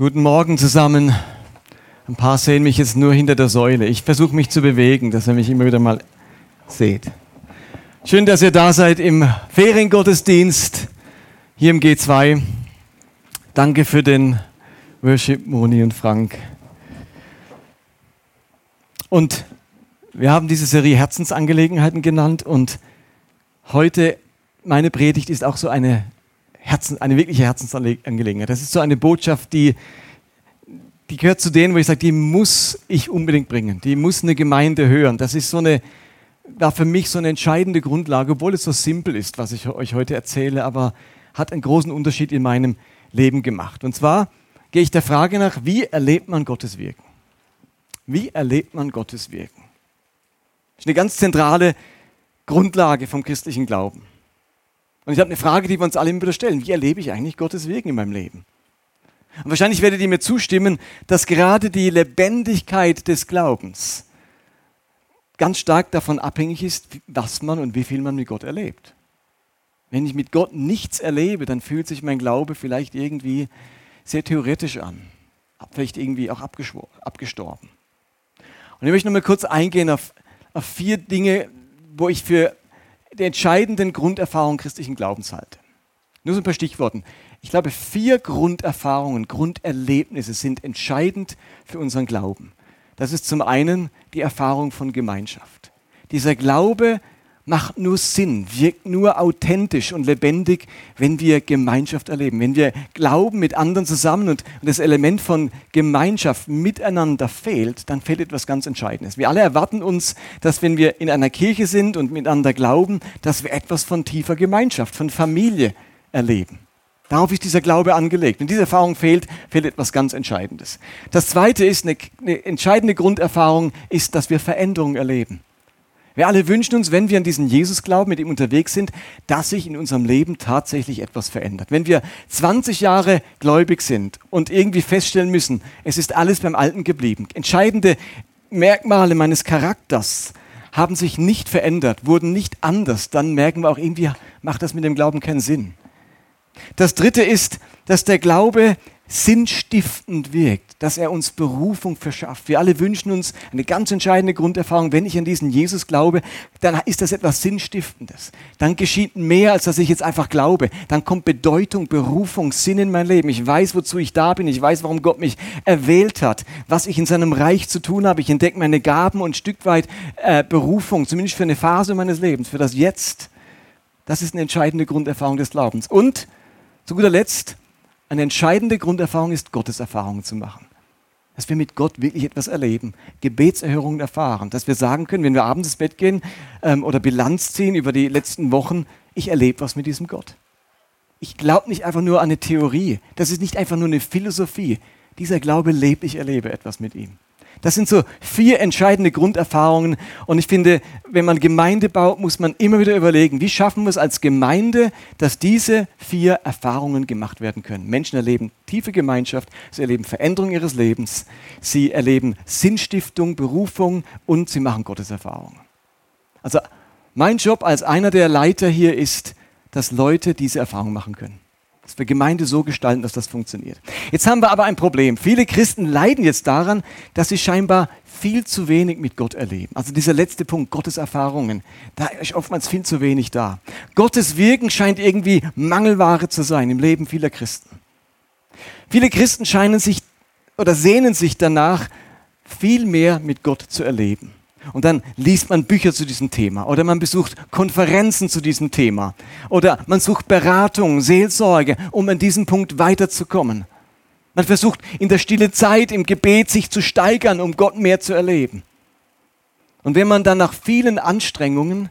Guten Morgen zusammen. Ein paar sehen mich jetzt nur hinter der Säule. Ich versuche mich zu bewegen, dass ihr mich immer wieder mal seht. Schön, dass ihr da seid im Feriengottesdienst hier im G2. Danke für den Worship, Moni und Frank. Und wir haben diese Serie Herzensangelegenheiten genannt und heute meine Predigt ist auch so eine, Herzen, eine wirkliche Herzensangelegenheit. Das ist so eine Botschaft, die, die gehört zu denen, wo ich sage, die muss ich unbedingt bringen. Die muss eine Gemeinde hören. Das ist so eine, war für mich so eine entscheidende Grundlage, obwohl es so simpel ist, was ich euch heute erzähle, aber hat einen großen Unterschied in meinem Leben gemacht. Und zwar gehe ich der Frage nach, wie erlebt man Gottes Wirken? Wie erlebt man Gottes Wirken? Das ist eine ganz zentrale Grundlage vom christlichen Glauben. Und ich habe eine Frage, die wir uns alle immer wieder stellen. Wie erlebe ich eigentlich Gottes Wirken in meinem Leben? Und wahrscheinlich werdet ihr mir zustimmen, dass gerade die Lebendigkeit des Glaubens ganz stark davon abhängig ist, was man und wie viel man mit Gott erlebt. Wenn ich mit Gott nichts erlebe, dann fühlt sich mein Glaube vielleicht irgendwie sehr theoretisch an, vielleicht irgendwie auch abgestorben. Und ich möchte noch mal kurz eingehen auf, auf vier Dinge, wo ich für die entscheidenden Grunderfahrungen christlichen Glaubens halte. Nur so ein paar Stichworten. Ich glaube, vier Grunderfahrungen, Grunderlebnisse sind entscheidend für unseren Glauben. Das ist zum einen die Erfahrung von Gemeinschaft. Dieser Glaube macht nur Sinn, wirkt nur authentisch und lebendig, wenn wir Gemeinschaft erleben, wenn wir glauben mit anderen zusammen und das Element von Gemeinschaft miteinander fehlt, dann fehlt etwas ganz Entscheidendes. Wir alle erwarten uns, dass wenn wir in einer Kirche sind und miteinander glauben, dass wir etwas von tiefer Gemeinschaft, von Familie erleben. Darauf ist dieser Glaube angelegt. Wenn diese Erfahrung fehlt, fehlt etwas ganz Entscheidendes. Das Zweite ist, eine, eine entscheidende Grunderfahrung ist, dass wir Veränderungen erleben. Wir alle wünschen uns, wenn wir an diesen Jesus glauben, mit ihm unterwegs sind, dass sich in unserem Leben tatsächlich etwas verändert. Wenn wir 20 Jahre gläubig sind und irgendwie feststellen müssen, es ist alles beim Alten geblieben, entscheidende Merkmale meines Charakters haben sich nicht verändert, wurden nicht anders, dann merken wir auch irgendwie, macht das mit dem Glauben keinen Sinn. Das Dritte ist, dass der Glaube sinnstiftend wirkt, dass er uns Berufung verschafft. Wir alle wünschen uns eine ganz entscheidende Grunderfahrung. Wenn ich an diesen Jesus glaube, dann ist das etwas Sinnstiftendes. Dann geschieht mehr, als dass ich jetzt einfach glaube. Dann kommt Bedeutung, Berufung, Sinn in mein Leben. Ich weiß, wozu ich da bin. Ich weiß, warum Gott mich erwählt hat, was ich in seinem Reich zu tun habe. Ich entdecke meine Gaben und ein Stück weit äh, Berufung, zumindest für eine Phase meines Lebens, für das Jetzt. Das ist eine entscheidende Grunderfahrung des Glaubens. Und zu guter Letzt, eine entscheidende Grunderfahrung ist, Gottes Erfahrungen zu machen. Dass wir mit Gott wirklich etwas erleben, Gebetserhörungen erfahren, dass wir sagen können, wenn wir abends ins Bett gehen ähm, oder Bilanz ziehen über die letzten Wochen, ich erlebe was mit diesem Gott. Ich glaube nicht einfach nur an eine Theorie, das ist nicht einfach nur eine Philosophie. Dieser Glaube lebt, ich erlebe etwas mit ihm. Das sind so vier entscheidende Grunderfahrungen. Und ich finde, wenn man Gemeinde baut, muss man immer wieder überlegen, wie schaffen wir es als Gemeinde, dass diese vier Erfahrungen gemacht werden können. Menschen erleben tiefe Gemeinschaft, sie erleben Veränderung ihres Lebens, sie erleben Sinnstiftung, Berufung und sie machen Gottes Erfahrungen. Also mein Job als einer der Leiter hier ist, dass Leute diese Erfahrung machen können dass wir Gemeinde so gestalten, dass das funktioniert. Jetzt haben wir aber ein Problem. Viele Christen leiden jetzt daran, dass sie scheinbar viel zu wenig mit Gott erleben. Also dieser letzte Punkt, Gottes Erfahrungen, da ist oftmals viel zu wenig da. Gottes Wirken scheint irgendwie Mangelware zu sein im Leben vieler Christen. Viele Christen scheinen sich oder sehnen sich danach, viel mehr mit Gott zu erleben. Und dann liest man Bücher zu diesem Thema oder man besucht Konferenzen zu diesem Thema oder man sucht Beratung, Seelsorge, um an diesem Punkt weiterzukommen. Man versucht in der stille Zeit im Gebet sich zu steigern, um Gott mehr zu erleben. Und wenn man dann nach vielen Anstrengungen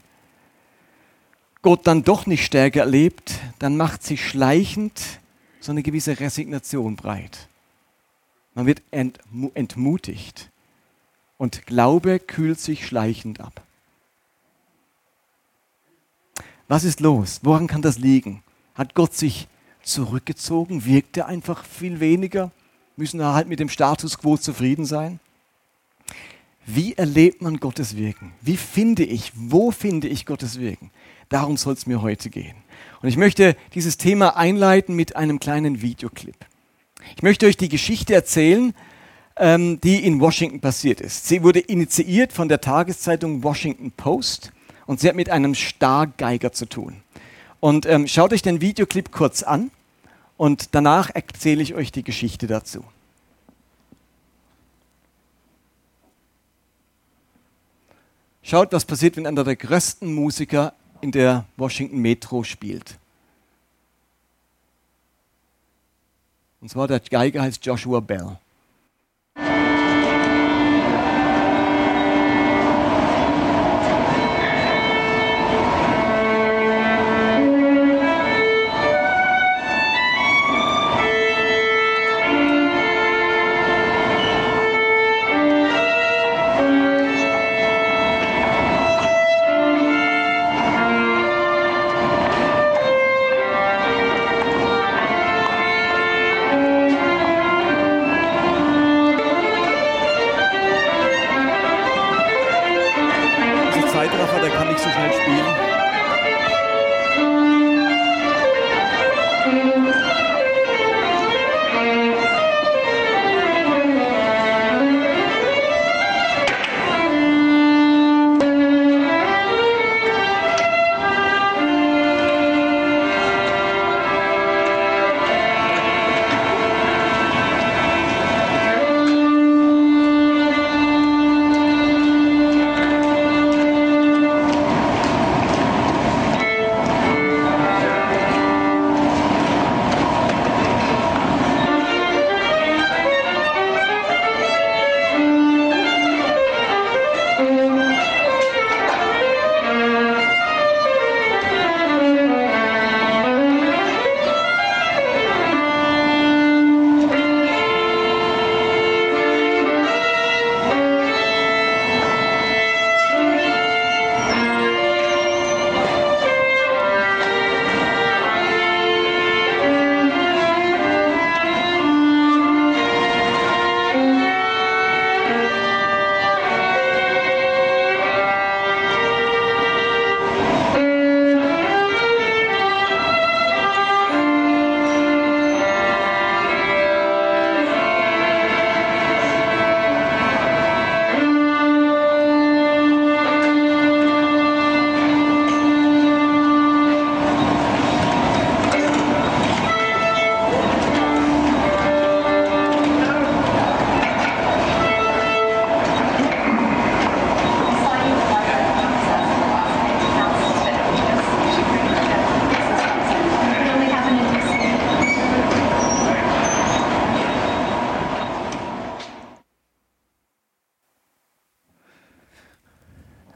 Gott dann doch nicht stärker erlebt, dann macht sich schleichend so eine gewisse Resignation breit. Man wird entmutigt und Glaube kühlt sich schleichend ab. Was ist los? Woran kann das liegen? Hat Gott sich zurückgezogen? Wirkt er einfach viel weniger? Müssen wir halt mit dem Status quo zufrieden sein? Wie erlebt man Gottes Wirken? Wie finde ich, wo finde ich Gottes Wirken? Darum soll es mir heute gehen. Und ich möchte dieses Thema einleiten mit einem kleinen Videoclip. Ich möchte euch die Geschichte erzählen, ähm, die in Washington passiert ist. Sie wurde initiiert von der Tageszeitung Washington Post und sie hat mit einem Stargeiger zu tun. Und ähm, schaut euch den Videoclip kurz an und danach erzähle ich euch die Geschichte dazu. Schaut, was passiert, wenn einer der größten Musiker in der Washington Metro spielt. Und zwar der Geiger heißt Joshua Bell.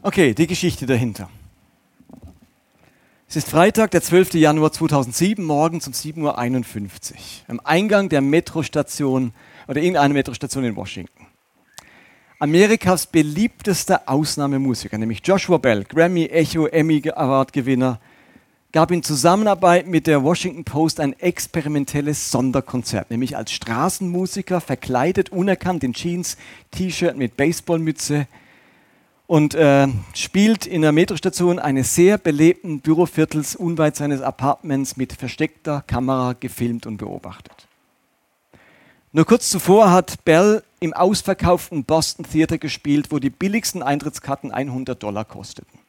Okay, die Geschichte dahinter. Es ist Freitag, der 12. Januar 2007, morgens um 7.51 Uhr, am Eingang der Metrostation oder irgendeiner Metrostation in Washington. Amerikas beliebtester Ausnahmemusiker, nämlich Joshua Bell, Grammy, Echo, Emmy Award Gewinner, gab in Zusammenarbeit mit der Washington Post ein experimentelles Sonderkonzert, nämlich als Straßenmusiker, verkleidet, unerkannt in Jeans, T-Shirt mit Baseballmütze, und äh, spielt in der Metrostation eines sehr belebten Büroviertels unweit seines Apartments mit versteckter Kamera gefilmt und beobachtet. Nur kurz zuvor hat Bell im ausverkauften Boston Theater gespielt, wo die billigsten Eintrittskarten 100 Dollar kosteten.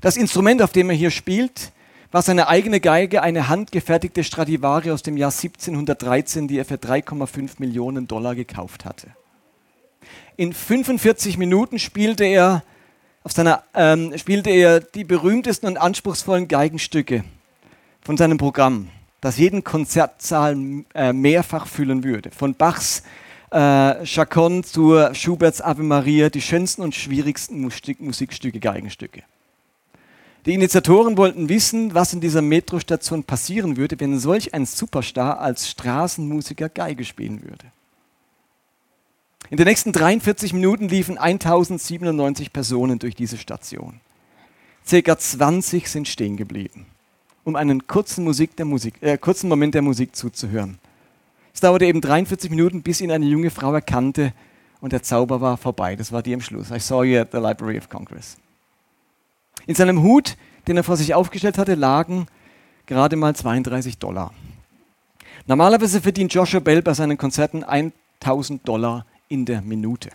Das Instrument, auf dem er hier spielt, war seine eigene Geige, eine handgefertigte Stradivari aus dem Jahr 1713, die er für 3,5 Millionen Dollar gekauft hatte. In 45 Minuten spielte er, auf seiner, ähm, spielte er die berühmtesten und anspruchsvollen Geigenstücke von seinem Programm, das jeden Konzertsaal äh, mehrfach füllen würde. Von Bachs äh, Chaconne zu Schuberts Ave Maria, die schönsten und schwierigsten Musik Musikstücke, Geigenstücke. Die Initiatoren wollten wissen, was in dieser Metrostation passieren würde, wenn solch ein Superstar als Straßenmusiker Geige spielen würde. In den nächsten 43 Minuten liefen 1097 Personen durch diese Station. Circa 20 sind stehen geblieben, um einen kurzen, Musik der Musik, äh, kurzen Moment der Musik zuzuhören. Es dauerte eben 43 Minuten, bis ihn eine junge Frau erkannte und der Zauber war vorbei. Das war die am Schluss. I saw you at the Library of Congress. In seinem Hut, den er vor sich aufgestellt hatte, lagen gerade mal 32 Dollar. Normalerweise verdient Joshua Bell bei seinen Konzerten 1000 Dollar in der Minute.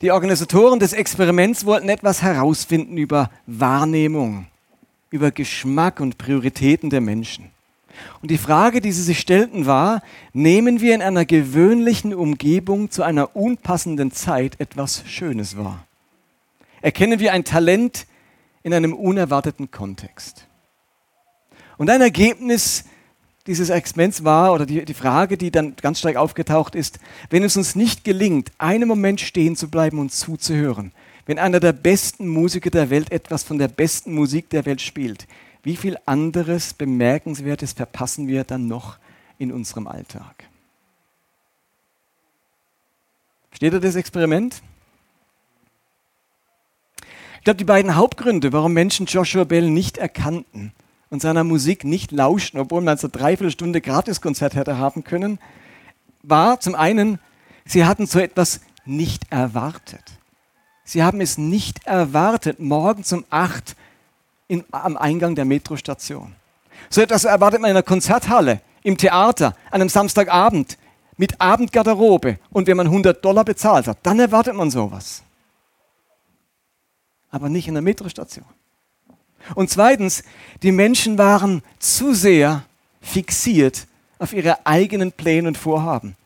Die Organisatoren des Experiments wollten etwas herausfinden über Wahrnehmung, über Geschmack und Prioritäten der Menschen. Und die Frage, die sie sich stellten, war, nehmen wir in einer gewöhnlichen Umgebung zu einer unpassenden Zeit etwas Schönes wahr? Erkennen wir ein Talent in einem unerwarteten Kontext? Und ein Ergebnis dieses Experiments war, oder die, die Frage, die dann ganz stark aufgetaucht ist, wenn es uns nicht gelingt, einen Moment stehen zu bleiben und zuzuhören, wenn einer der besten Musiker der Welt etwas von der besten Musik der Welt spielt, wie viel anderes Bemerkenswertes verpassen wir dann noch in unserem Alltag? Steht da das Experiment? Ich glaube, die beiden Hauptgründe, warum Menschen Joshua Bell nicht erkannten und seiner Musik nicht lauschten, obwohl man so dreiviertel Stunde Gratiskonzert hätte haben können, war zum einen, sie hatten so etwas nicht erwartet. Sie haben es nicht erwartet, morgen um acht in, am Eingang der Metrostation. So etwas erwartet man in einer Konzerthalle, im Theater, an einem Samstagabend, mit Abendgarderobe und wenn man 100 Dollar bezahlt hat, dann erwartet man sowas. Aber nicht in der Metrostation. Und zweitens, die Menschen waren zu sehr fixiert auf ihre eigenen Pläne und Vorhaben.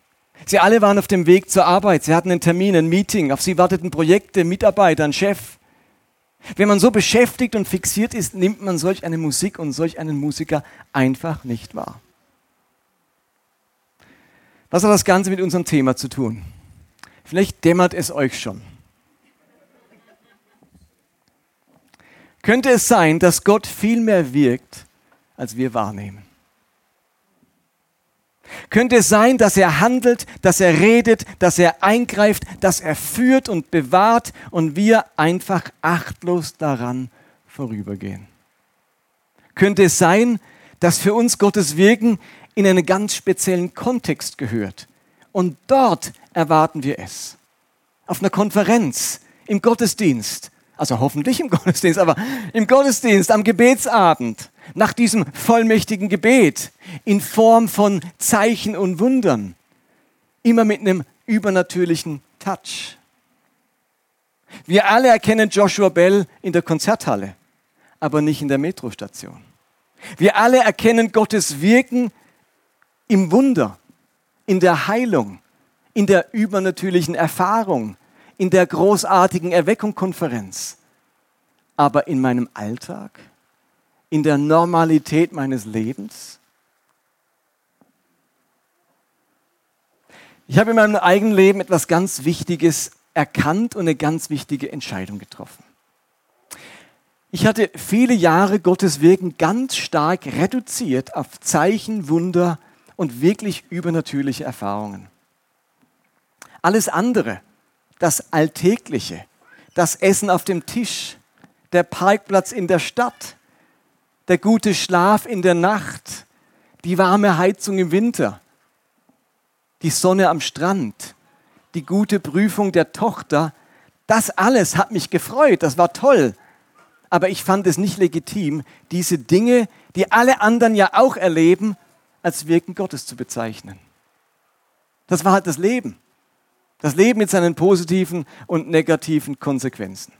Sie alle waren auf dem Weg zur Arbeit, sie hatten einen Termin, ein Meeting, auf sie warteten Projekte, Mitarbeiter, ein Chef. Wenn man so beschäftigt und fixiert ist, nimmt man solch eine Musik und solch einen Musiker einfach nicht wahr. Was hat das Ganze mit unserem Thema zu tun? Vielleicht dämmert es euch schon. Könnte es sein, dass Gott viel mehr wirkt, als wir wahrnehmen? Könnte es sein, dass er handelt, dass er redet, dass er eingreift, dass er führt und bewahrt und wir einfach achtlos daran vorübergehen? Könnte es sein, dass für uns Gottes Wirken in einen ganz speziellen Kontext gehört? Und dort erwarten wir es. Auf einer Konferenz, im Gottesdienst, also hoffentlich im Gottesdienst, aber im Gottesdienst, am Gebetsabend, nach diesem vollmächtigen Gebet in Form von Zeichen und Wundern, immer mit einem übernatürlichen Touch. Wir alle erkennen Joshua Bell in der Konzerthalle, aber nicht in der Metrostation. Wir alle erkennen Gottes Wirken im Wunder, in der Heilung, in der übernatürlichen Erfahrung, in der großartigen Erweckungskonferenz. Aber in meinem Alltag, in der Normalität meines Lebens? Ich habe in meinem eigenen Leben etwas ganz Wichtiges erkannt und eine ganz wichtige Entscheidung getroffen. Ich hatte viele Jahre Gottes Wirken ganz stark reduziert auf Zeichen, Wunder und wirklich übernatürliche Erfahrungen. Alles andere, das Alltägliche, das Essen auf dem Tisch, der Parkplatz in der Stadt, der gute Schlaf in der Nacht, die warme Heizung im Winter, die Sonne am Strand, die gute Prüfung der Tochter, das alles hat mich gefreut, das war toll. Aber ich fand es nicht legitim, diese Dinge, die alle anderen ja auch erleben, als Wirken Gottes zu bezeichnen. Das war halt das Leben. Das Leben mit seinen positiven und negativen Konsequenzen.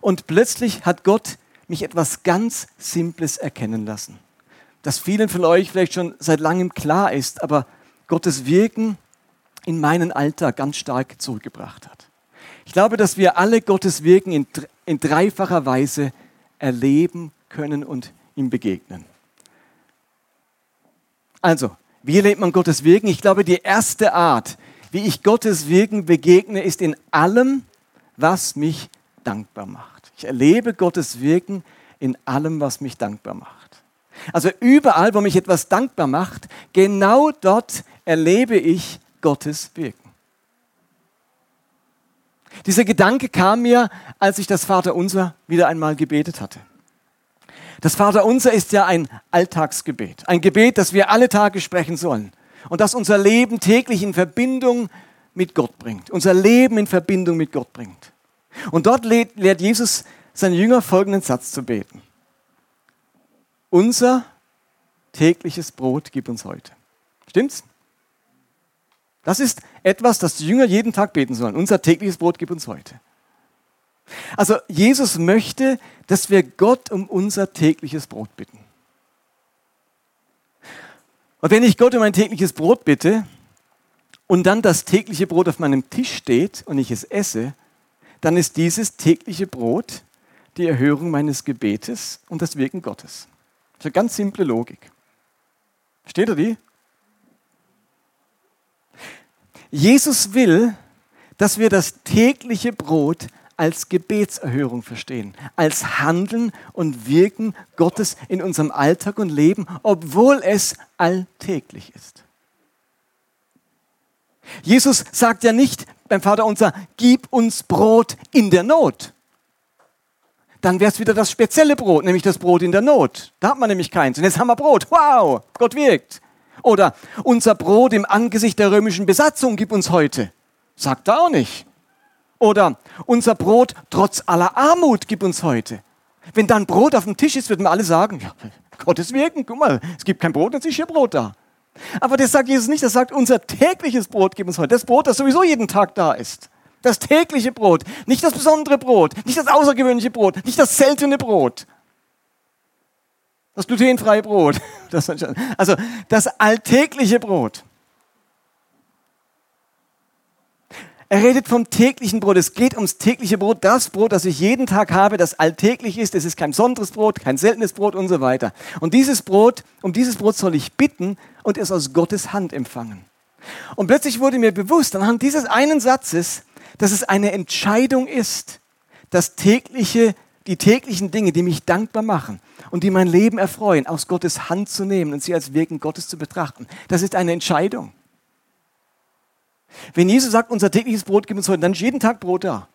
Und plötzlich hat Gott mich etwas ganz Simples erkennen lassen, das vielen von euch vielleicht schon seit langem klar ist, aber Gottes Wirken in meinen Alltag ganz stark zurückgebracht hat. Ich glaube, dass wir alle Gottes Wirken in, in dreifacher Weise erleben können und ihm begegnen. Also, wie erlebt man Gottes Wirken? Ich glaube, die erste Art, wie ich Gottes Wirken begegne, ist in allem, was mich dankbar macht. Ich erlebe Gottes Wirken in allem, was mich dankbar macht. Also überall, wo mich etwas dankbar macht, genau dort erlebe ich Gottes Wirken. Dieser Gedanke kam mir, als ich das Vaterunser wieder einmal gebetet hatte. Das Vaterunser ist ja ein Alltagsgebet, ein Gebet, das wir alle Tage sprechen sollen und das unser Leben täglich in Verbindung mit Gott bringt, unser Leben in Verbindung mit Gott bringt. Und dort lehrt Jesus seine Jünger folgenden Satz zu beten. unser tägliches Brot gib uns heute. Stimmt's? Das ist etwas, das die Jünger jeden Tag beten sollen. Unser tägliches Brot gib uns heute. Also Jesus möchte, dass wir Gott um unser tägliches Brot bitten. Und wenn ich Gott um ein tägliches Brot bitte und dann das tägliche Brot auf meinem Tisch steht und ich es esse, dann ist dieses tägliche Brot die Erhörung meines Gebetes und das Wirken Gottes. Das ist eine ganz simple Logik. Versteht ihr die? Jesus will, dass wir das tägliche Brot als Gebetserhörung verstehen, als Handeln und Wirken Gottes in unserem Alltag und Leben, obwohl es alltäglich ist. Jesus sagt ja nicht beim Vater unser, gib uns Brot in der Not. Dann wäre es wieder das spezielle Brot, nämlich das Brot in der Not. Da hat man nämlich keins. Und jetzt haben wir Brot. Wow, Gott wirkt. Oder unser Brot im Angesicht der römischen Besatzung gib uns heute. Sagt er auch nicht. Oder unser Brot trotz aller Armut gib uns heute. Wenn dann Brot auf dem Tisch ist, würden wir alle sagen, ja, Gottes Wirken, guck mal, es gibt kein Brot, dann ist hier Brot da. Aber das sagt Jesus nicht, das sagt, unser tägliches Brot gib uns heute. Das Brot, das sowieso jeden Tag da ist. Das tägliche Brot, nicht das besondere Brot, nicht das außergewöhnliche Brot, nicht das seltene Brot. Das glutenfreie Brot. Das, also das alltägliche Brot. Er redet vom täglichen Brot. Es geht ums tägliche Brot, das Brot, das ich jeden Tag habe, das alltäglich ist. Es ist kein besonderes Brot, kein seltenes Brot und so weiter. Und dieses Brot, um dieses Brot soll ich bitten und es aus Gottes Hand empfangen. Und plötzlich wurde mir bewusst, anhand dieses einen Satzes, dass es eine Entscheidung ist, das tägliche, die täglichen Dinge, die mich dankbar machen und die mein Leben erfreuen, aus Gottes Hand zu nehmen und sie als Wirken Gottes zu betrachten. Das ist eine Entscheidung. Wenn Jesus sagt, unser tägliches Brot gibt uns heute, dann ist jeden Tag Brot da.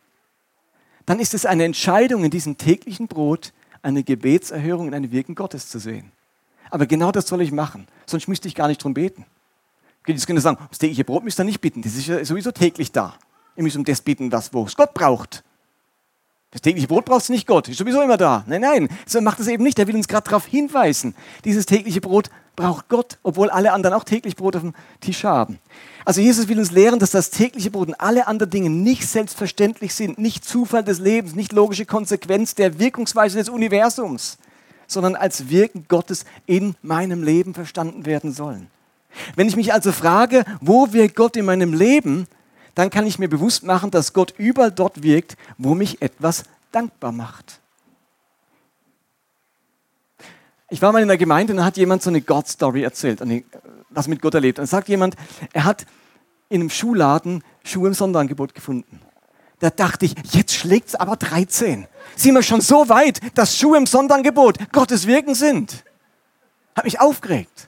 Dann ist es eine Entscheidung, in diesem täglichen Brot eine Gebetserhörung und eine Wirken Gottes zu sehen. Aber genau das soll ich machen, sonst müsste ich gar nicht drum beten. Jetzt können sagen, das tägliche Brot müsst ihr nicht bitten, das ist ja sowieso täglich da. Ihr müsst um das bitten, was wo es Gott braucht. Das tägliche Brot braucht nicht Gott, ist sowieso immer da. Nein, nein, so macht es eben nicht. Er will uns gerade darauf hinweisen. Dieses tägliche Brot braucht Gott, obwohl alle anderen auch täglich Brot auf dem Tisch haben. Also Jesus will uns lehren, dass das tägliche Brot und alle anderen Dinge nicht selbstverständlich sind, nicht Zufall des Lebens, nicht logische Konsequenz der Wirkungsweise des Universums, sondern als Wirken Gottes in meinem Leben verstanden werden sollen. Wenn ich mich also frage, wo wirkt Gott in meinem Leben, dann kann ich mir bewusst machen, dass Gott überall dort wirkt, wo mich etwas dankbar macht. Ich war mal in der Gemeinde und da hat jemand so eine God-Story erzählt, was mit Gott erlebt. Und sagt jemand, er hat in einem Schuhladen Schuhe im Sonderangebot gefunden. Da dachte ich, jetzt schlägt es aber 13. Sind wir schon so weit, dass Schuhe im Sonderangebot Gottes Wirken sind? Hat mich aufgeregt.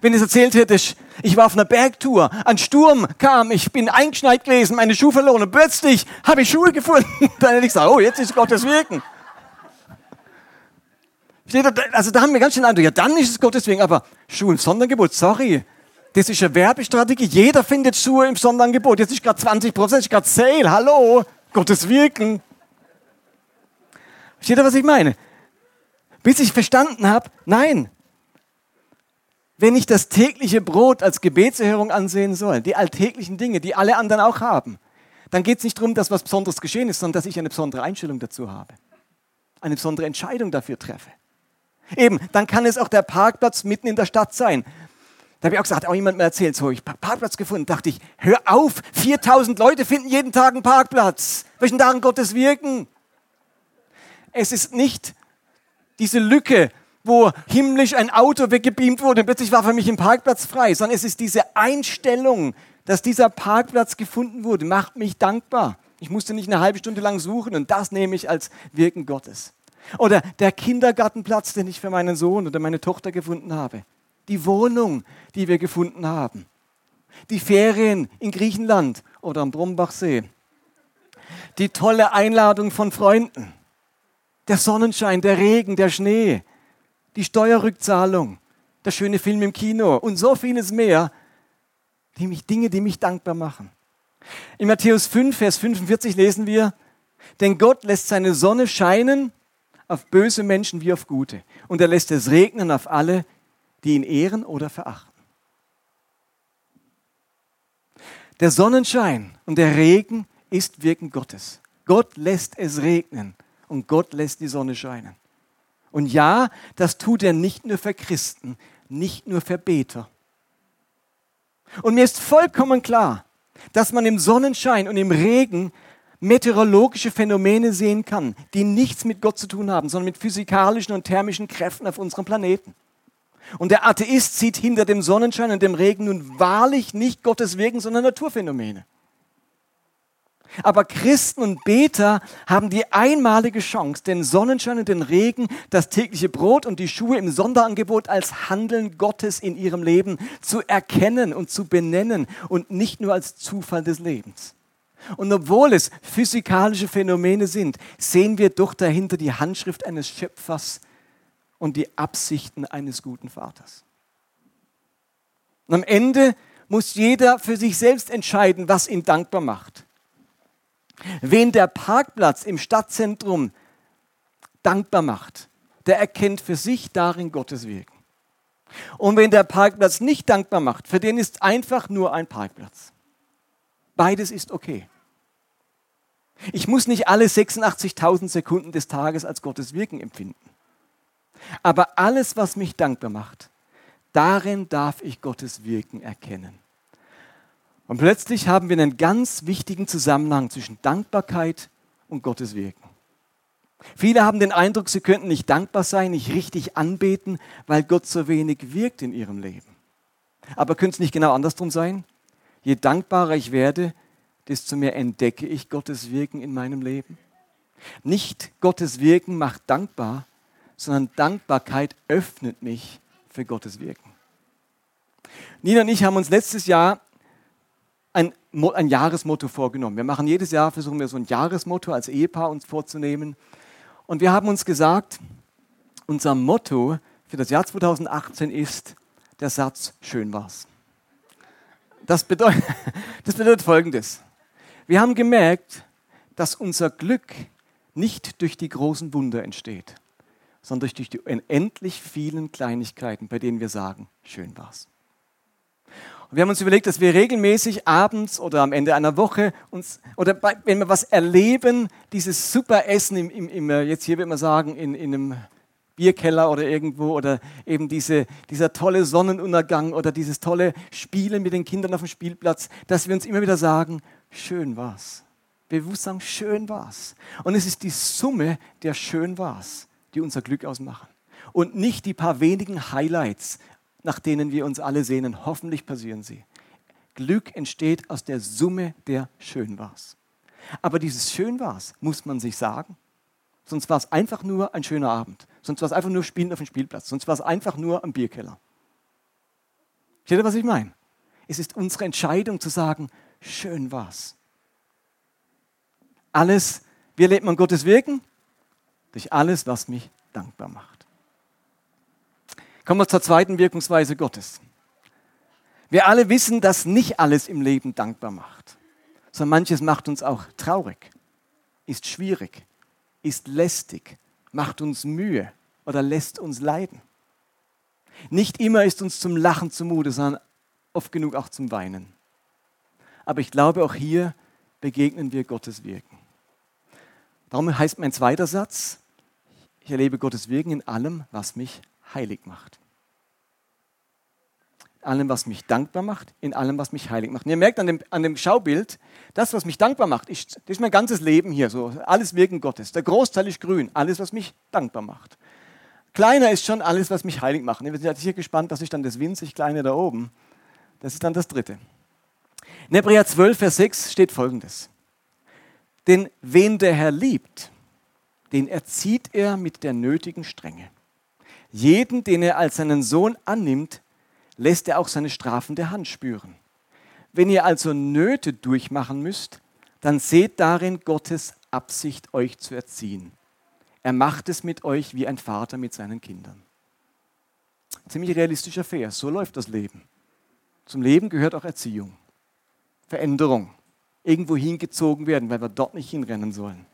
Wenn es erzählt hätte, ich war auf einer Bergtour, ein Sturm kam, ich bin eingeschneit gewesen, meine Schuhe verloren und plötzlich habe ich Schuhe gefunden. Dann hätte ich gesagt, oh, jetzt ist Gottes Wirken. Also da haben wir ganz schön Eindruck, ja, dann ist es Gottes Wirken, aber Schuhe im Sonderangebot, sorry. Das ist eine Werbestrategie. Jeder findet Schuhe im Sonderangebot. Jetzt ist gerade 20 Prozent, ist gerade Sale. Hallo, Gottes Wirken. Versteht ihr, was ich meine? Bis ich verstanden habe, nein, wenn ich das tägliche Brot als Gebetserhörung ansehen soll, die alltäglichen Dinge, die alle anderen auch haben, dann geht es nicht darum, dass was Besonderes geschehen ist, sondern dass ich eine besondere Einstellung dazu habe. Eine besondere Entscheidung dafür treffe. Eben, dann kann es auch der Parkplatz mitten in der Stadt sein. Da habe ich auch gesagt, hat auch jemand mir erzählt, so, ich habe Parkplatz gefunden, dachte ich, hör auf, 4000 Leute finden jeden Tag einen Parkplatz. Welchen darin Gottes Wirken? Es ist nicht diese Lücke, wo himmlisch ein Auto weggebeamt wurde und plötzlich war für mich ein Parkplatz frei, sondern es ist diese Einstellung, dass dieser Parkplatz gefunden wurde, macht mich dankbar. Ich musste nicht eine halbe Stunde lang suchen und das nehme ich als Wirken Gottes. Oder der Kindergartenplatz, den ich für meinen Sohn oder meine Tochter gefunden habe. Die Wohnung, die wir gefunden haben. Die Ferien in Griechenland oder am Brombachsee. Die tolle Einladung von Freunden. Der Sonnenschein, der Regen, der Schnee die Steuerrückzahlung, der schöne Film im Kino und so vieles mehr, die mich, Dinge, die mich dankbar machen. In Matthäus 5, Vers 45 lesen wir, denn Gott lässt seine Sonne scheinen auf böse Menschen wie auf gute. Und er lässt es regnen auf alle, die ihn ehren oder verachten. Der Sonnenschein und der Regen ist Wirken Gottes. Gott lässt es regnen und Gott lässt die Sonne scheinen. Und ja, das tut er nicht nur für Christen, nicht nur für Beter. Und mir ist vollkommen klar, dass man im Sonnenschein und im Regen meteorologische Phänomene sehen kann, die nichts mit Gott zu tun haben, sondern mit physikalischen und thermischen Kräften auf unserem Planeten. Und der Atheist sieht hinter dem Sonnenschein und dem Regen nun wahrlich nicht Gottes Wirken, sondern Naturphänomene. Aber Christen und Beter haben die einmalige Chance, den Sonnenschein und den Regen, das tägliche Brot und die Schuhe im Sonderangebot als Handeln Gottes in ihrem Leben zu erkennen und zu benennen und nicht nur als Zufall des Lebens. Und obwohl es physikalische Phänomene sind, sehen wir doch dahinter die Handschrift eines Schöpfers und die Absichten eines guten Vaters. Und am Ende muss jeder für sich selbst entscheiden, was ihn dankbar macht. Wen der Parkplatz im Stadtzentrum dankbar macht, der erkennt für sich darin Gottes Wirken. Und wenn der Parkplatz nicht dankbar macht, für den ist einfach nur ein Parkplatz. Beides ist okay. Ich muss nicht alle 86.000 Sekunden des Tages als Gottes Wirken empfinden. Aber alles, was mich dankbar macht, darin darf ich Gottes Wirken erkennen. Und plötzlich haben wir einen ganz wichtigen Zusammenhang zwischen Dankbarkeit und Gottes Wirken. Viele haben den Eindruck, sie könnten nicht dankbar sein, nicht richtig anbeten, weil Gott so wenig wirkt in ihrem Leben. Aber könnte es nicht genau andersrum sein? Je dankbarer ich werde, desto mehr entdecke ich Gottes Wirken in meinem Leben. Nicht Gottes Wirken macht dankbar, sondern Dankbarkeit öffnet mich für Gottes Wirken. Nina und ich haben uns letztes Jahr ein, ein Jahresmotto vorgenommen. Wir machen jedes Jahr, versuchen wir so ein Jahresmotto als Ehepaar uns vorzunehmen. Und wir haben uns gesagt, unser Motto für das Jahr 2018 ist der Satz, schön war's. Das bedeutet, das bedeutet Folgendes. Wir haben gemerkt, dass unser Glück nicht durch die großen Wunder entsteht, sondern durch die unendlich vielen Kleinigkeiten, bei denen wir sagen, schön war's. Und wir haben uns überlegt, dass wir regelmäßig abends oder am Ende einer Woche uns, oder bei, wenn wir was erleben, dieses super Essen, im, im, im, jetzt hier würde man sagen, in, in einem Bierkeller oder irgendwo oder eben diese, dieser tolle Sonnenuntergang oder dieses tolle Spielen mit den Kindern auf dem Spielplatz, dass wir uns immer wieder sagen, schön war's. Bewusst sagen, schön war's. Und es ist die Summe der schön war's, die unser Glück ausmachen. Und nicht die paar wenigen Highlights, nach denen wir uns alle sehnen. Hoffentlich passieren sie. Glück entsteht aus der Summe der schön war's. Aber dieses schön war's muss man sich sagen. Sonst war es einfach nur ein schöner Abend. Sonst war es einfach nur Spielen auf dem Spielplatz. Sonst war es einfach nur am Bierkeller. Versteht ihr, was ich meine? Es ist unsere Entscheidung zu sagen, schön war's. Alles, wie erlebt man Gottes Wirken? Durch alles, was mich dankbar macht. Kommen wir zur zweiten Wirkungsweise Gottes. Wir alle wissen, dass nicht alles im Leben dankbar macht, sondern manches macht uns auch traurig, ist schwierig, ist lästig, macht uns Mühe oder lässt uns leiden. Nicht immer ist uns zum Lachen zumute, sondern oft genug auch zum Weinen. Aber ich glaube, auch hier begegnen wir Gottes Wirken. Darum heißt mein zweiter Satz, ich erlebe Gottes Wirken in allem, was mich heilig macht. In allem, was mich dankbar macht, in allem, was mich heilig macht. Und ihr merkt an dem, an dem Schaubild, das, was mich dankbar macht, ist, das ist mein ganzes Leben hier, so alles Wirken Gottes. Der Großteil ist grün, alles, was mich dankbar macht. Kleiner ist schon alles, was mich heilig macht. Wir sind hier gespannt, was ist dann das winzig Kleine da oben. Das ist dann das Dritte. In Hebräer 12, Vers 6 steht folgendes. Denn wen der Herr liebt, den erzieht er mit der nötigen Strenge. Jeden, den er als seinen Sohn annimmt, lässt er auch seine strafende Hand spüren. Wenn ihr also Nöte durchmachen müsst, dann seht darin Gottes Absicht, euch zu erziehen. Er macht es mit euch wie ein Vater mit seinen Kindern. Ziemlich realistischer Vers, so läuft das Leben. Zum Leben gehört auch Erziehung. Veränderung, irgendwo hingezogen werden, weil wir dort nicht hinrennen sollen.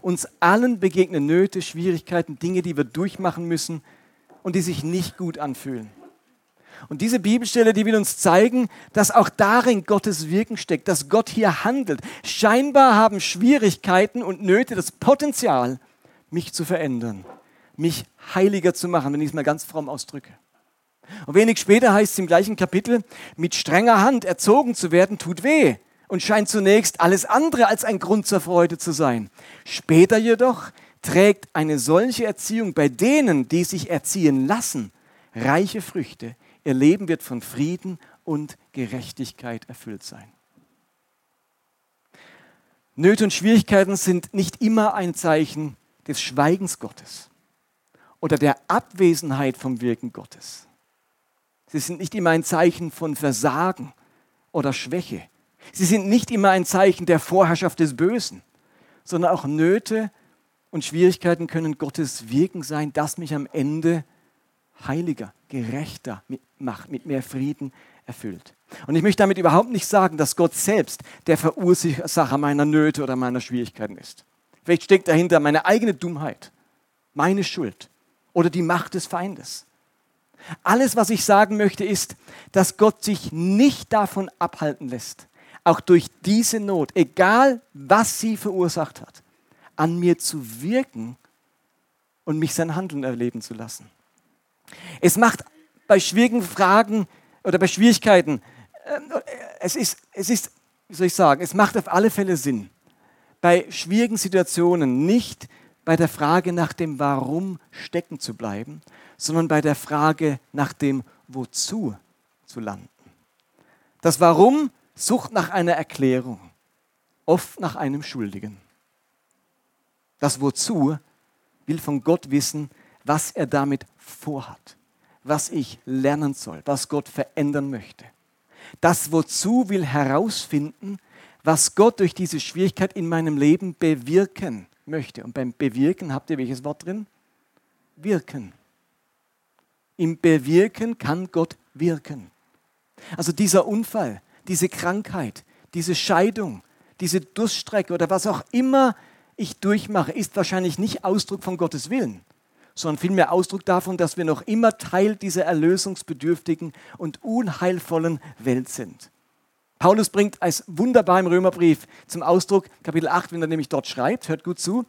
Uns allen begegnen Nöte, Schwierigkeiten, Dinge, die wir durchmachen müssen und die sich nicht gut anfühlen. Und diese Bibelstelle, die will uns zeigen, dass auch darin Gottes Wirken steckt, dass Gott hier handelt. Scheinbar haben Schwierigkeiten und Nöte das Potenzial, mich zu verändern, mich heiliger zu machen, wenn ich es mal ganz fromm ausdrücke. Und wenig später heißt es im gleichen Kapitel, mit strenger Hand erzogen zu werden, tut weh und scheint zunächst alles andere als ein Grund zur Freude zu sein. Später jedoch trägt eine solche Erziehung bei denen, die sich erziehen lassen, reiche Früchte, Ihr Leben wird von Frieden und Gerechtigkeit erfüllt sein. Nöte und Schwierigkeiten sind nicht immer ein Zeichen des Schweigens Gottes oder der Abwesenheit vom Wirken Gottes. Sie sind nicht immer ein Zeichen von Versagen oder Schwäche. Sie sind nicht immer ein Zeichen der Vorherrschaft des Bösen, sondern auch Nöte und Schwierigkeiten können Gottes Wirken sein, das mich am Ende heiliger, gerechter macht, mit mehr Frieden erfüllt. Und ich möchte damit überhaupt nicht sagen, dass Gott selbst der Verursacher meiner Nöte oder meiner Schwierigkeiten ist. Vielleicht steckt dahinter meine eigene Dummheit, meine Schuld oder die Macht des Feindes. Alles, was ich sagen möchte, ist, dass Gott sich nicht davon abhalten lässt, auch durch diese Not, egal was sie verursacht hat, an mir zu wirken und mich sein Handeln erleben zu lassen. Es macht bei schwierigen Fragen oder bei Schwierigkeiten, äh, es ist, es ist, wie soll ich sagen, es macht auf alle Fälle Sinn, bei schwierigen Situationen nicht bei der Frage nach dem Warum stecken zu bleiben, sondern bei der Frage nach dem Wozu zu landen. Das Warum sucht nach einer Erklärung, oft nach einem Schuldigen. Das Wozu will von Gott wissen, was er damit vorhat, was ich lernen soll, was Gott verändern möchte. Das Wozu will herausfinden, was Gott durch diese Schwierigkeit in meinem Leben bewirken möchte. Und beim Bewirken habt ihr welches Wort drin? Wirken. Im Bewirken kann Gott wirken. Also dieser Unfall, diese Krankheit, diese Scheidung, diese Durststrecke oder was auch immer ich durchmache, ist wahrscheinlich nicht Ausdruck von Gottes Willen, sondern vielmehr Ausdruck davon, dass wir noch immer Teil dieser erlösungsbedürftigen und unheilvollen Welt sind. Paulus bringt es wunderbar im Römerbrief zum Ausdruck, Kapitel 8, wenn er nämlich dort schreibt, hört gut zu.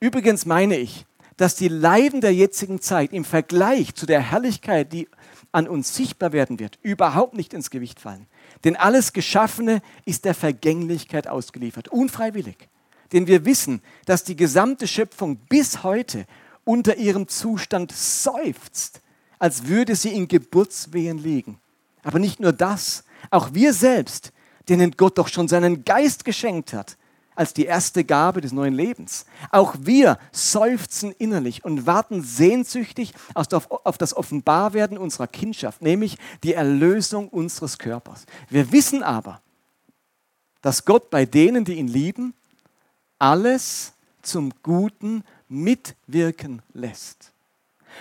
Übrigens meine ich, dass die Leiden der jetzigen Zeit im Vergleich zu der Herrlichkeit, die an uns sichtbar werden wird, überhaupt nicht ins Gewicht fallen. Denn alles Geschaffene ist der Vergänglichkeit ausgeliefert, unfreiwillig. Denn wir wissen, dass die gesamte Schöpfung bis heute unter ihrem Zustand seufzt, als würde sie in Geburtswehen liegen. Aber nicht nur das, auch wir selbst, denen Gott doch schon seinen Geist geschenkt hat, als die erste Gabe des neuen Lebens. Auch wir seufzen innerlich und warten sehnsüchtig auf das Offenbarwerden unserer Kindschaft, nämlich die Erlösung unseres Körpers. Wir wissen aber, dass Gott bei denen, die ihn lieben, alles zum Guten mitwirken lässt.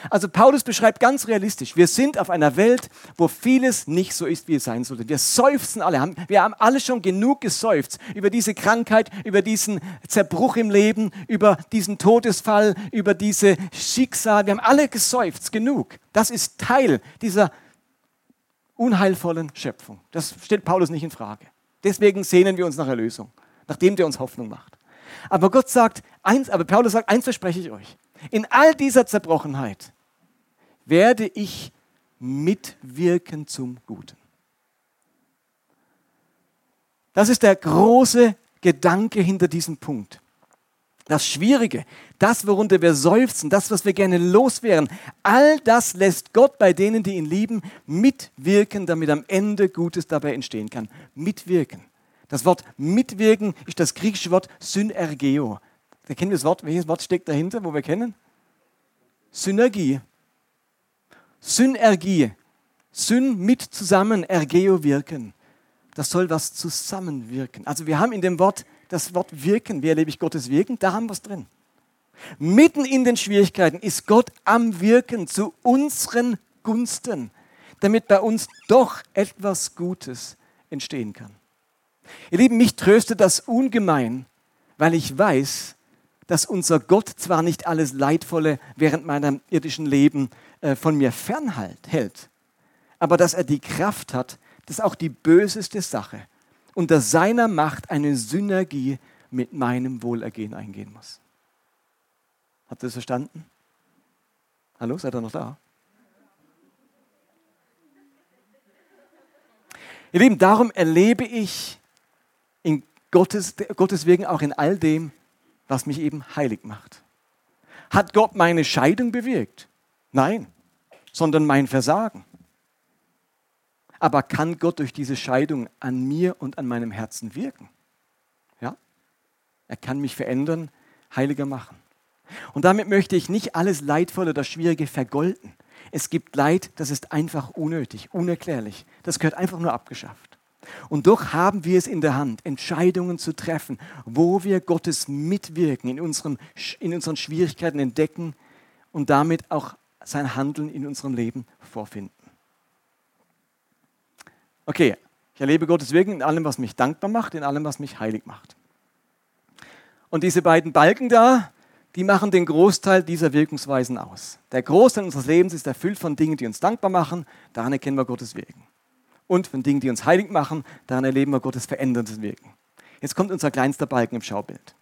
Also Paulus beschreibt ganz realistisch, wir sind auf einer Welt, wo vieles nicht so ist, wie es sein sollte. Wir seufzen alle, wir haben alle schon genug geseufzt über diese Krankheit, über diesen Zerbruch im Leben, über diesen Todesfall, über diese Schicksal. Wir haben alle geseufzt, genug. Das ist Teil dieser unheilvollen Schöpfung. Das stellt Paulus nicht in Frage. Deswegen sehnen wir uns nach Erlösung, nachdem der uns Hoffnung macht. Aber Gott sagt, eins, aber Paulus sagt, eins verspreche ich euch. In all dieser Zerbrochenheit werde ich mitwirken zum Guten. Das ist der große Gedanke hinter diesem Punkt. Das Schwierige, das, worunter wir seufzen, das, was wir gerne loswerden, all das lässt Gott bei denen, die ihn lieben, mitwirken, damit am Ende Gutes dabei entstehen kann. Mitwirken. Das Wort mitwirken ist das griechische Wort Synergeo. Da kennen wir das Wort. Welches Wort steckt dahinter, wo wir kennen? Synergie. Synergie. Syn mit zusammen, ergeo wirken. Das soll was zusammenwirken. Also wir haben in dem Wort das Wort wirken. Wie erlebe ich Gottes Wirken? Da haben wir es drin. Mitten in den Schwierigkeiten ist Gott am Wirken zu unseren Gunsten, damit bei uns doch etwas Gutes entstehen kann. Ihr Lieben, mich tröstet das ungemein, weil ich weiß, dass unser Gott zwar nicht alles Leidvolle während meinem irdischen Leben äh, von mir fernhält, aber dass er die Kraft hat, dass auch die böseste Sache unter seiner Macht eine Synergie mit meinem Wohlergehen eingehen muss. Habt ihr das verstanden? Hallo, seid ihr noch da? Ihr Lieben, darum erlebe ich in Gottes, Gottes Wegen auch in all dem, was mich eben heilig macht. Hat Gott meine Scheidung bewirkt? Nein, sondern mein Versagen. Aber kann Gott durch diese Scheidung an mir und an meinem Herzen wirken? Ja? Er kann mich verändern, heiliger machen. Und damit möchte ich nicht alles Leidvolle oder Schwierige vergolden. Es gibt Leid, das ist einfach unnötig, unerklärlich. Das gehört einfach nur abgeschafft. Und doch haben wir es in der Hand, Entscheidungen zu treffen, wo wir Gottes Mitwirken in, unserem, in unseren Schwierigkeiten entdecken und damit auch sein Handeln in unserem Leben vorfinden. Okay, ich erlebe Gottes Wirken in allem, was mich dankbar macht, in allem, was mich heilig macht. Und diese beiden Balken da, die machen den Großteil dieser Wirkungsweisen aus. Der Großteil unseres Lebens ist erfüllt von Dingen, die uns dankbar machen, daran erkennen wir Gottes Wirken. Und von Dingen, die uns heilig machen, daran erleben wir Gottes veränderndes Wirken. Jetzt kommt unser kleinster Balken im Schaubild.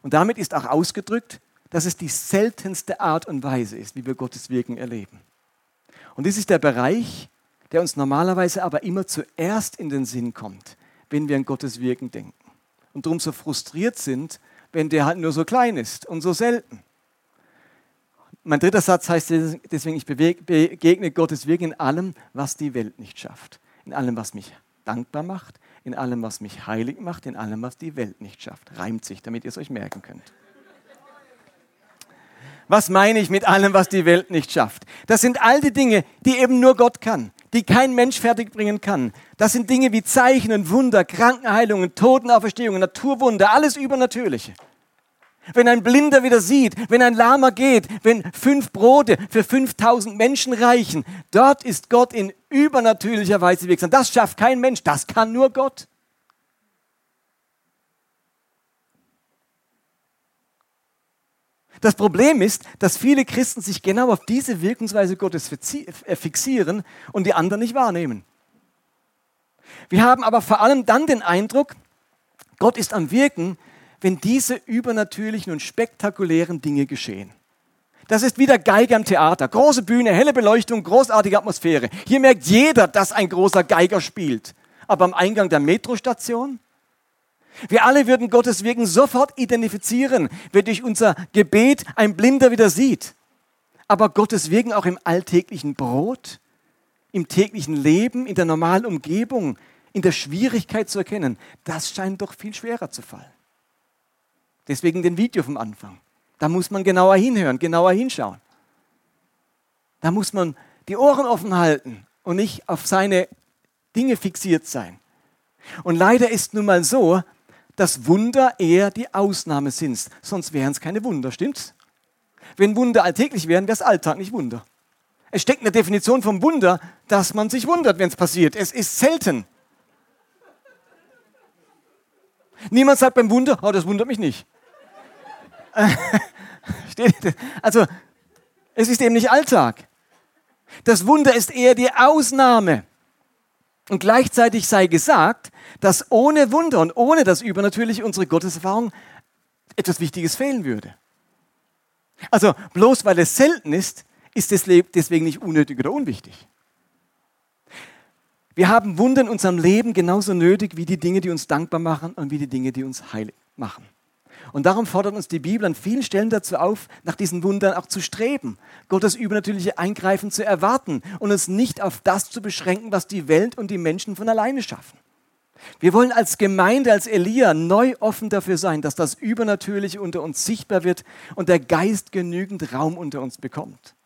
Und damit ist auch ausgedrückt, dass es die seltenste Art und Weise ist, wie wir Gottes Wirken erleben. Und dies ist der Bereich, der uns normalerweise aber immer zuerst in den Sinn kommt, wenn wir an Gottes Wirken denken. Und darum so frustriert sind, wenn der halt nur so klein ist und so selten. Mein dritter Satz heißt deswegen, ich begegne Gottes Wirken in allem, was die Welt nicht schafft. In allem, was mich dankbar macht, in allem, was mich heilig macht, in allem, was die Welt nicht schafft. Reimt sich, damit ihr es euch merken könnt. Was meine ich mit allem, was die Welt nicht schafft? Das sind all die Dinge, die eben nur Gott kann, die kein Mensch fertigbringen kann. Das sind Dinge wie Zeichen und Wunder, Krankenheilungen, Totenauferstehungen, Naturwunder, alles Übernatürliche. Wenn ein Blinder wieder sieht, wenn ein Lahmer geht, wenn fünf Brote für 5000 Menschen reichen, dort ist Gott in übernatürlicher Weise wirksam. Das schafft kein Mensch, das kann nur Gott. Das Problem ist, dass viele Christen sich genau auf diese Wirkungsweise Gottes äh, fixieren und die anderen nicht wahrnehmen. Wir haben aber vor allem dann den Eindruck, Gott ist am Wirken, wenn diese übernatürlichen und spektakulären Dinge geschehen. Das ist wieder Geiger im Theater. Große Bühne, helle Beleuchtung, großartige Atmosphäre. Hier merkt jeder, dass ein großer Geiger spielt. Aber am Eingang der Metrostation wir alle würden Gottes Wirken sofort identifizieren, wenn durch unser Gebet ein Blinder wieder sieht. Aber Gottes Wirken auch im alltäglichen Brot, im täglichen Leben, in der normalen Umgebung, in der Schwierigkeit zu erkennen, das scheint doch viel schwerer zu fallen. Deswegen den Video vom Anfang. Da muss man genauer hinhören, genauer hinschauen. Da muss man die Ohren offen halten und nicht auf seine Dinge fixiert sein. Und leider ist nun mal so, dass Wunder eher die Ausnahme sind. Sonst wären es keine Wunder, stimmt's? Wenn Wunder alltäglich wären, wäre es Alltag nicht Wunder. Es steckt in der Definition vom Wunder, dass man sich wundert, wenn es passiert. Es ist selten. Niemand sagt beim Wunder, oh, das wundert mich nicht. also, es ist eben nicht Alltag. Das Wunder ist eher die Ausnahme. Und gleichzeitig sei gesagt, dass ohne Wunder und ohne das Übernatürliche unsere Gotteserfahrung etwas Wichtiges fehlen würde. Also bloß weil es selten ist, ist es deswegen nicht unnötig oder unwichtig. Wir haben Wunder in unserem Leben genauso nötig wie die Dinge, die uns dankbar machen und wie die Dinge, die uns heilig machen. Und darum fordert uns die Bibel an vielen Stellen dazu auf, nach diesen Wundern auch zu streben, Gottes übernatürliche Eingreifen zu erwarten und uns nicht auf das zu beschränken, was die Welt und die Menschen von alleine schaffen. Wir wollen als Gemeinde, als Elia neu offen dafür sein, dass das Übernatürliche unter uns sichtbar wird und der Geist genügend Raum unter uns bekommt.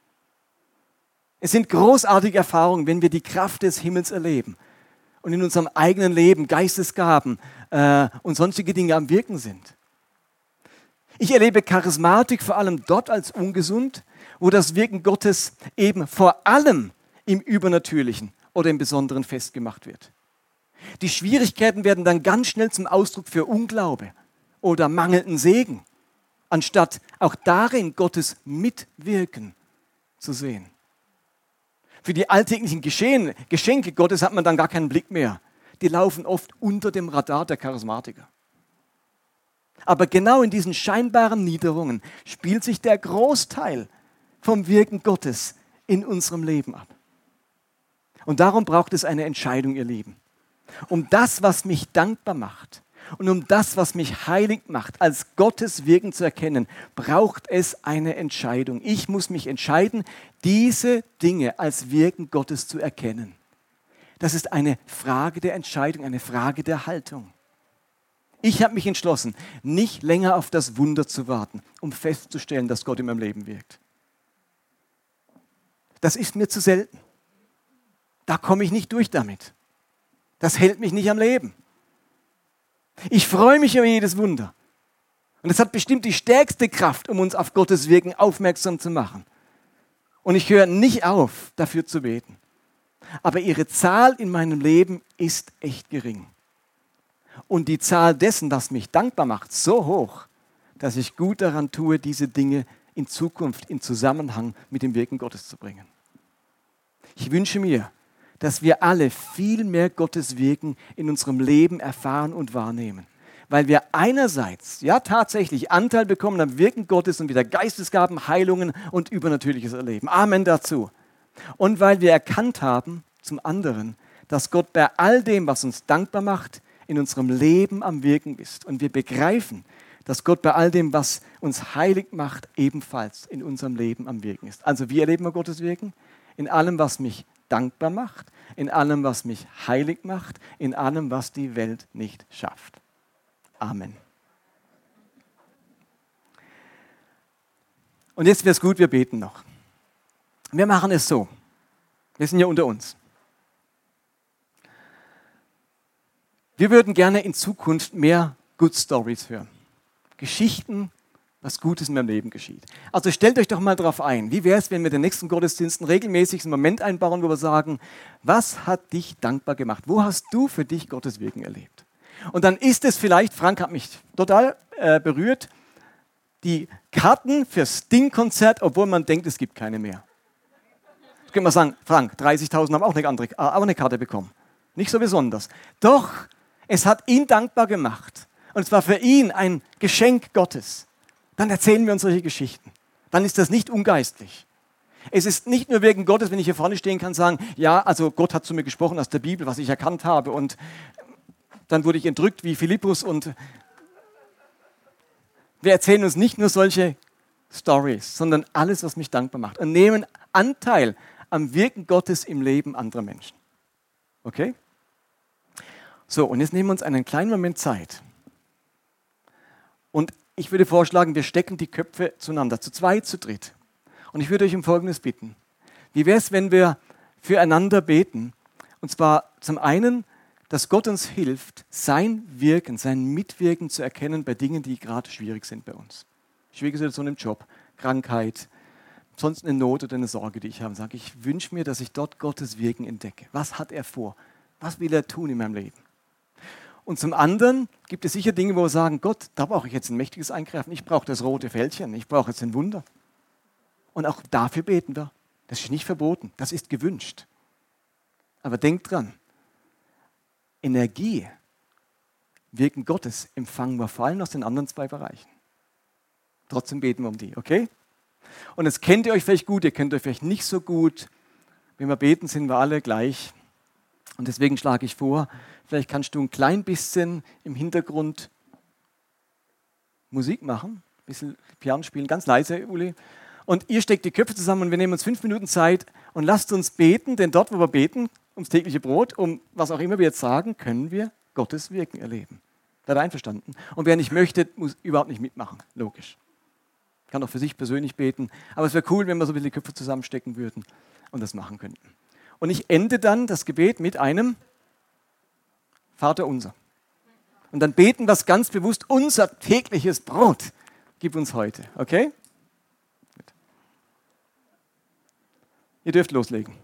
Es sind großartige Erfahrungen, wenn wir die Kraft des Himmels erleben und in unserem eigenen Leben Geistesgaben äh, und sonstige Dinge am Wirken sind. Ich erlebe Charismatik vor allem dort als ungesund, wo das Wirken Gottes eben vor allem im Übernatürlichen oder im Besonderen festgemacht wird. Die Schwierigkeiten werden dann ganz schnell zum Ausdruck für Unglaube oder mangelnden Segen anstatt auch darin Gottes Mitwirken zu sehen. Für die alltäglichen Geschehen, Geschenke Gottes hat man dann gar keinen Blick mehr. Die laufen oft unter dem Radar der Charismatiker. Aber genau in diesen scheinbaren Niederungen spielt sich der Großteil vom Wirken Gottes in unserem Leben ab. Und darum braucht es eine Entscheidung, ihr Lieben. Um das, was mich dankbar macht und um das, was mich heilig macht, als Gottes Wirken zu erkennen, braucht es eine Entscheidung. Ich muss mich entscheiden, diese Dinge als Wirken Gottes zu erkennen. Das ist eine Frage der Entscheidung, eine Frage der Haltung. Ich habe mich entschlossen, nicht länger auf das Wunder zu warten, um festzustellen, dass Gott in meinem Leben wirkt. Das ist mir zu selten. Da komme ich nicht durch damit. Das hält mich nicht am Leben. Ich freue mich über jedes Wunder. Und es hat bestimmt die stärkste Kraft, um uns auf Gottes Wirken aufmerksam zu machen. Und ich höre nicht auf, dafür zu beten. Aber ihre Zahl in meinem Leben ist echt gering. Und die Zahl dessen, was mich dankbar macht, so hoch, dass ich gut daran tue, diese Dinge in Zukunft in Zusammenhang mit dem Wirken Gottes zu bringen. Ich wünsche mir, dass wir alle viel mehr Gottes Wirken in unserem Leben erfahren und wahrnehmen. Weil wir einerseits, ja tatsächlich, Anteil bekommen am Wirken Gottes und wieder Geistesgaben, Heilungen und Übernatürliches erleben. Amen dazu. Und weil wir erkannt haben, zum anderen, dass Gott bei all dem, was uns dankbar macht, in unserem Leben am Wirken ist. Und wir begreifen, dass Gott bei all dem, was uns heilig macht, ebenfalls in unserem Leben am Wirken ist. Also wie erleben wir Gottes Wirken? In allem, was mich dankbar macht, in allem, was mich heilig macht, in allem, was die Welt nicht schafft. Amen. Und jetzt wäre es gut, wir beten noch. Wir machen es so. Wir sind ja unter uns. Wir würden gerne in Zukunft mehr Good Stories hören. Geschichten, was Gutes in meinem Leben geschieht. Also stellt euch doch mal darauf ein, wie wäre es, wenn wir den nächsten Gottesdiensten regelmäßig einen Moment einbauen, wo wir sagen, was hat dich dankbar gemacht? Wo hast du für dich Gottes Wirken erlebt? Und dann ist es vielleicht, Frank hat mich total äh, berührt, die Karten fürs Sting-Konzert, obwohl man denkt, es gibt keine mehr. Jetzt können wir sagen, Frank, 30.000 haben auch eine, andere, äh, auch eine Karte bekommen. Nicht so besonders. Doch, es hat ihn dankbar gemacht. Und es war für ihn ein Geschenk Gottes. Dann erzählen wir uns solche Geschichten. Dann ist das nicht ungeistlich. Es ist nicht nur wegen Gottes, wenn ich hier vorne stehen kann, sagen, ja, also Gott hat zu mir gesprochen aus der Bibel, was ich erkannt habe. Und dann wurde ich entrückt wie Philippus. Und wir erzählen uns nicht nur solche Stories, sondern alles, was mich dankbar macht. Und nehmen Anteil am Wirken Gottes im Leben anderer Menschen. Okay? So, und jetzt nehmen wir uns einen kleinen Moment Zeit. Und ich würde vorschlagen, wir stecken die Köpfe zueinander, zu zweit, zu dritt. Und ich würde euch um Folgendes bitten. Wie wäre es, wenn wir füreinander beten? Und zwar zum einen, dass Gott uns hilft, sein Wirken, sein Mitwirken zu erkennen bei Dingen, die gerade schwierig sind bei uns. Schwierige Situation im Job, Krankheit, sonst eine Not oder eine Sorge, die ich habe. Sage ich wünsche mir, dass ich dort Gottes Wirken entdecke. Was hat er vor? Was will er tun in meinem Leben? Und zum anderen gibt es sicher Dinge, wo wir sagen, Gott, da brauche ich jetzt ein mächtiges Eingreifen. Ich brauche das rote Fältchen. Ich brauche jetzt ein Wunder. Und auch dafür beten wir. Das ist nicht verboten. Das ist gewünscht. Aber denkt dran, Energie, Wirken Gottes empfangen wir vor allem aus den anderen zwei Bereichen. Trotzdem beten wir um die, okay? Und jetzt kennt ihr euch vielleicht gut, ihr kennt euch vielleicht nicht so gut. Wenn wir beten, sind wir alle gleich. Und deswegen schlage ich vor, vielleicht kannst du ein klein bisschen im Hintergrund Musik machen, ein bisschen Piano spielen, ganz leise, Uli. Und ihr steckt die Köpfe zusammen und wir nehmen uns fünf Minuten Zeit und lasst uns beten, denn dort, wo wir beten, ums tägliche Brot, um was auch immer wir jetzt sagen, können wir Gottes Wirken erleben. Seid einverstanden? Und wer nicht möchte, muss überhaupt nicht mitmachen. Logisch. Kann auch für sich persönlich beten. Aber es wäre cool, wenn wir so ein bisschen die Köpfe zusammenstecken würden und das machen könnten. Und ich ende dann das Gebet mit einem Vater unser. Und dann beten wir es ganz bewusst, unser tägliches Brot gib uns heute. Okay? Ihr dürft loslegen.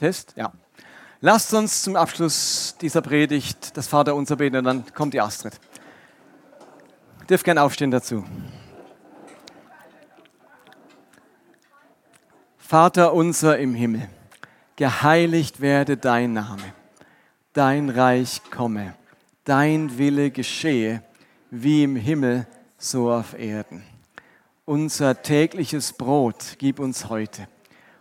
Test? Ja. Lasst uns zum Abschluss dieser Predigt das Vaterunser beten und dann kommt die Astrid. Ihr dürft gerne aufstehen dazu. Vater unser im Himmel, geheiligt werde dein Name, dein Reich komme, dein Wille geschehe, wie im Himmel, so auf Erden. Unser tägliches Brot gib uns heute